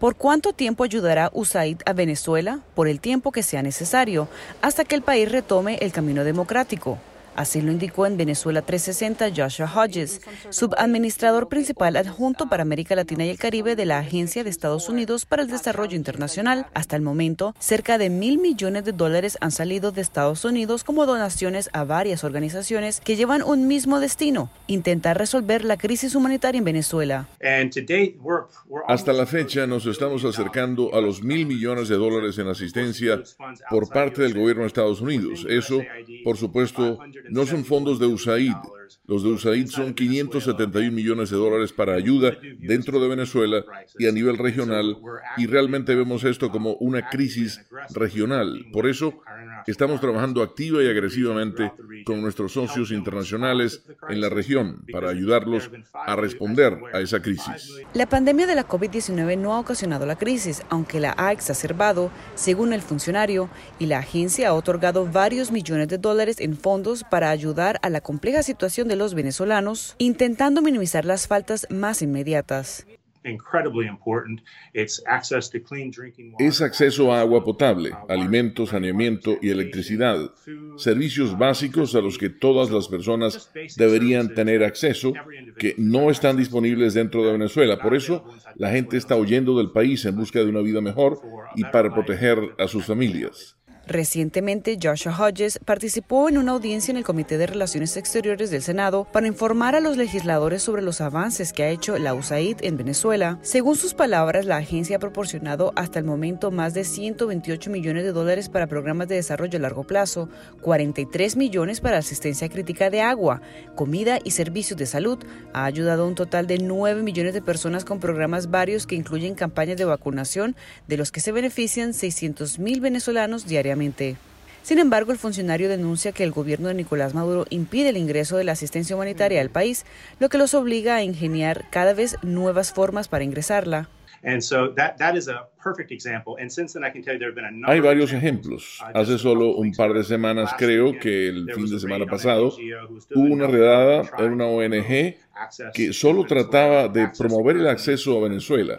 ¿Por cuánto tiempo ayudará USAID a Venezuela? Por el tiempo que sea necesario, hasta que el país retome el camino democrático. Así lo indicó en Venezuela 360 Joshua Hodges, subadministrador principal adjunto para América Latina y el Caribe de la Agencia de Estados Unidos para el Desarrollo Internacional. Hasta el momento, cerca de mil millones de dólares han salido de Estados Unidos como donaciones a varias organizaciones que llevan un mismo destino, intentar resolver la crisis humanitaria en Venezuela. Hasta la fecha nos estamos acercando a los mil millones de dólares en asistencia por parte del gobierno de Estados Unidos. Eso, por supuesto, no son fondos de USAID. Los de USAID son 571 millones de dólares para ayuda dentro de Venezuela y a nivel regional, y realmente vemos esto como una crisis regional. Por eso, estamos trabajando activa y agresivamente con nuestros socios internacionales en la región para ayudarlos a responder a esa crisis. La pandemia de la COVID-19 no ha ocasionado la crisis, aunque la ha exacerbado, según el funcionario, y la agencia ha otorgado varios millones de dólares en fondos para ayudar a la compleja situación de los venezolanos, intentando minimizar las faltas más inmediatas. Es acceso a agua potable, alimentos, saneamiento y electricidad, servicios básicos a los que todas las personas deberían tener acceso, que no están disponibles dentro de Venezuela. Por eso, la gente está huyendo del país en busca de una vida mejor y para proteger a sus familias. Recientemente, Joshua Hodges participó en una audiencia en el Comité de Relaciones Exteriores del Senado para informar a los legisladores sobre los avances que ha hecho la USAID en Venezuela. Según sus palabras, la agencia ha proporcionado hasta el momento más de 128 millones de dólares para programas de desarrollo a largo plazo, 43 millones para asistencia crítica de agua, comida y servicios de salud. Ha ayudado a un total de 9 millones de personas con programas varios que incluyen campañas de vacunación, de los que se benefician 600 mil venezolanos diariamente. Sin embargo, el funcionario denuncia que el gobierno de Nicolás Maduro impide el ingreso de la asistencia humanitaria al país, lo que los obliga a ingeniar cada vez nuevas formas para ingresarla. Hay varios ejemplos. Hace solo un par de semanas, creo que el fin de semana pasado, hubo una redada en una ONG que solo trataba de promover el acceso a Venezuela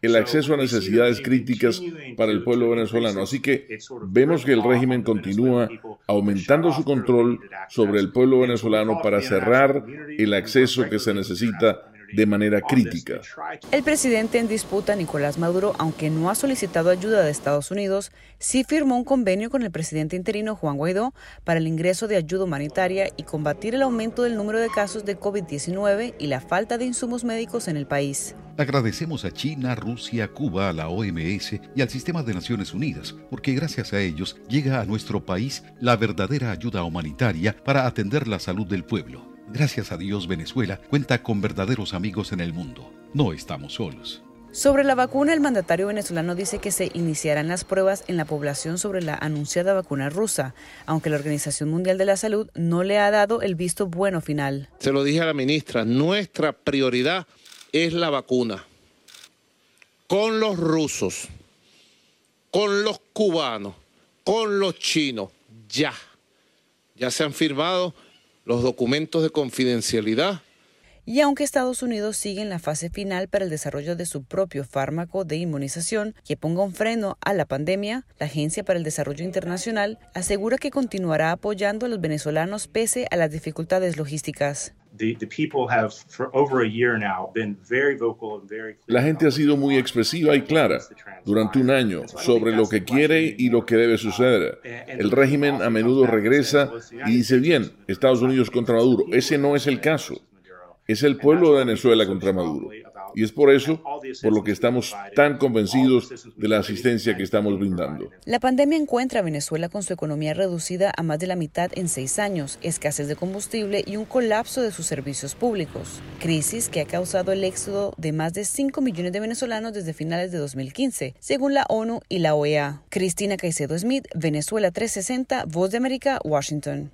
el acceso a necesidades críticas para el pueblo venezolano. Así que vemos que el régimen continúa aumentando su control sobre el pueblo venezolano para cerrar el acceso que se necesita de manera crítica. El presidente en disputa, Nicolás Maduro, aunque no ha solicitado ayuda de Estados Unidos, sí firmó un convenio con el presidente interino Juan Guaidó para el ingreso de ayuda humanitaria y combatir el aumento del número de casos de COVID-19 y la falta de insumos médicos en el país. Agradecemos a China, Rusia, Cuba, a la OMS y al sistema de Naciones Unidas, porque gracias a ellos llega a nuestro país la verdadera ayuda humanitaria para atender la salud del pueblo. Gracias a Dios Venezuela cuenta con verdaderos amigos en el mundo. No estamos solos. Sobre la vacuna, el mandatario venezolano dice que se iniciarán las pruebas en la población sobre la anunciada vacuna rusa, aunque la Organización Mundial de la Salud no le ha dado el visto bueno final. Se lo dije a la ministra, nuestra prioridad es la vacuna. Con los rusos, con los cubanos, con los chinos, ya. Ya se han firmado los documentos de confidencialidad. Y aunque Estados Unidos sigue en la fase final para el desarrollo de su propio fármaco de inmunización que ponga un freno a la pandemia, la Agencia para el Desarrollo Internacional asegura que continuará apoyando a los venezolanos pese a las dificultades logísticas. La gente ha sido muy expresiva y clara durante un año sobre lo que quiere y lo que debe suceder. El régimen a menudo regresa y dice, bien, Estados Unidos contra Maduro. Ese no es el caso. Es el pueblo de Venezuela contra Maduro. Y es por eso por lo que estamos tan convencidos de la asistencia que estamos brindando. La pandemia encuentra a Venezuela con su economía reducida a más de la mitad en seis años, escasez de combustible y un colapso de sus servicios públicos. Crisis que ha causado el éxodo de más de 5 millones de venezolanos desde finales de 2015, según la ONU y la OEA. Cristina Caicedo Smith, Venezuela 360, Voz de América, Washington.